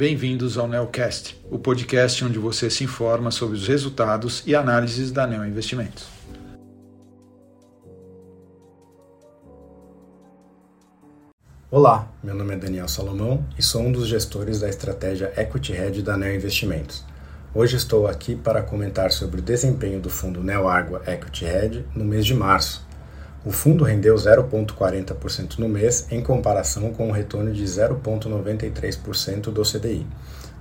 bem-vindos ao Neocast, o podcast onde você se informa sobre os resultados e análises da Neo Investimentos. Olá, meu nome é Daniel Salomão e sou um dos gestores da estratégia Equity Hedge da Neo Investimentos. Hoje estou aqui para comentar sobre o desempenho do fundo Neo Água Equity Hedge no mês de março, o fundo rendeu 0,40% no mês, em comparação com um retorno de 0,93% do CDI.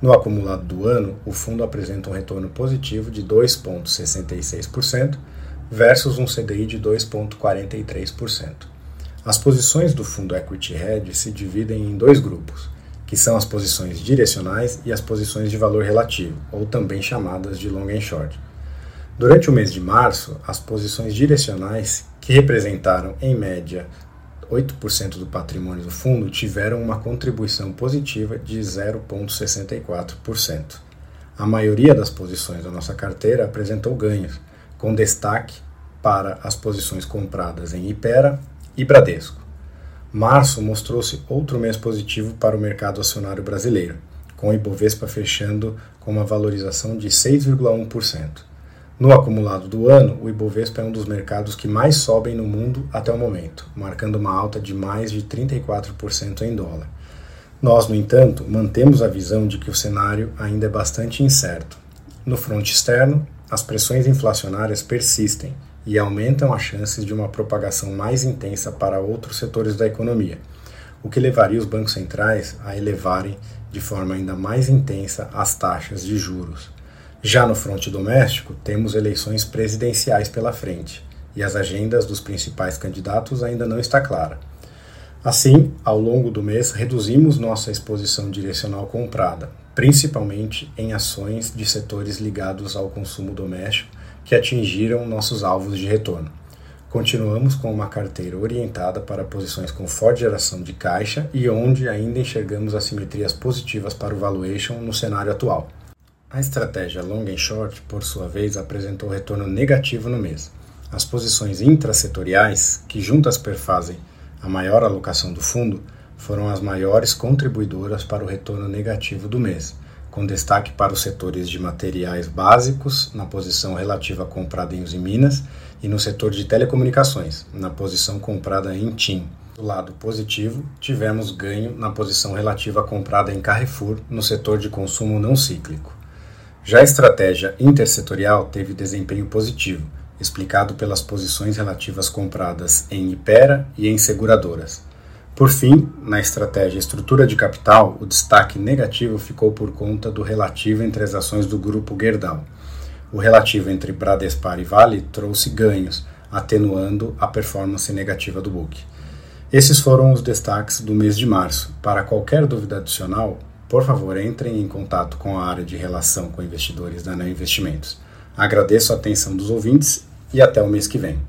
No acumulado do ano, o fundo apresenta um retorno positivo de 2,66% versus um CDI de 2,43%. As posições do fundo Equity Hedge se dividem em dois grupos, que são as posições direcionais e as posições de valor relativo, ou também chamadas de long and short. Durante o mês de março, as posições direcionais que representaram, em média, 8% do patrimônio do fundo, tiveram uma contribuição positiva de 0,64%. A maioria das posições da nossa carteira apresentou ganhos, com destaque para as posições compradas em Ipera e Bradesco. Março mostrou-se outro mês positivo para o mercado acionário brasileiro, com o Ibovespa fechando com uma valorização de 6,1%. No acumulado do ano, o Ibovespa é um dos mercados que mais sobem no mundo até o momento, marcando uma alta de mais de 34% em dólar. Nós, no entanto, mantemos a visão de que o cenário ainda é bastante incerto. No fronte externo, as pressões inflacionárias persistem e aumentam as chances de uma propagação mais intensa para outros setores da economia, o que levaria os bancos centrais a elevarem de forma ainda mais intensa as taxas de juros. Já no fronte doméstico, temos eleições presidenciais pela frente e as agendas dos principais candidatos ainda não está clara. Assim, ao longo do mês, reduzimos nossa exposição direcional comprada, principalmente em ações de setores ligados ao consumo doméstico que atingiram nossos alvos de retorno. Continuamos com uma carteira orientada para posições com forte geração de caixa e onde ainda enxergamos assimetrias positivas para o valuation no cenário atual. A estratégia long and short, por sua vez, apresentou retorno negativo no mês. As posições intrasetoriais, que juntas perfazem a maior alocação do fundo, foram as maiores contribuidoras para o retorno negativo do mês, com destaque para os setores de materiais básicos, na posição relativa comprada em Usiminas, e no setor de telecomunicações, na posição comprada em TIM. Do lado positivo, tivemos ganho na posição relativa comprada em Carrefour, no setor de consumo não cíclico. Já a estratégia intersetorial teve desempenho positivo, explicado pelas posições relativas compradas em Ipera e em seguradoras. Por fim, na estratégia estrutura de capital, o destaque negativo ficou por conta do relativo entre as ações do grupo Gerdau. O relativo entre Bradespar e Vale trouxe ganhos, atenuando a performance negativa do book. Esses foram os destaques do mês de março. Para qualquer dúvida adicional, por favor, entrem em contato com a área de relação com investidores da Neo Investimentos. Agradeço a atenção dos ouvintes e até o mês que vem.